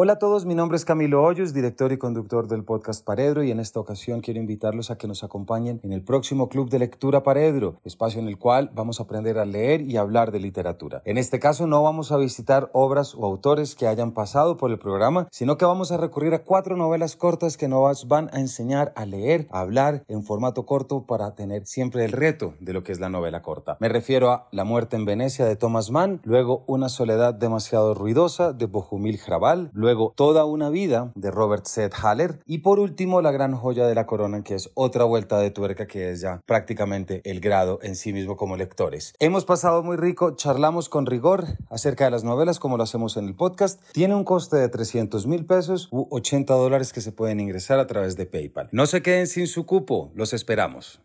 Hola a todos, mi nombre es Camilo Hoyos, director y conductor del podcast Paredro y en esta ocasión quiero invitarlos a que nos acompañen en el próximo Club de Lectura Paredro, espacio en el cual vamos a aprender a leer y hablar de literatura. En este caso no vamos a visitar obras o autores que hayan pasado por el programa, sino que vamos a recurrir a cuatro novelas cortas que nos van a enseñar a leer, a hablar en formato corto para tener siempre el reto de lo que es la novela corta. Me refiero a La muerte en Venecia de Thomas Mann, luego Una soledad demasiado ruidosa de Bohumil Hrabal, luego Toda una vida de Robert Seth Haller y por último La gran joya de la corona que es otra vuelta de tuerca que es ya prácticamente el grado en sí mismo como lectores. Hemos pasado muy rico, charlamos con rigor acerca de las novelas como lo hacemos en el podcast. Tiene un coste de 300 mil pesos u 80 dólares que se pueden ingresar a través de PayPal. No se queden sin su cupo, los esperamos.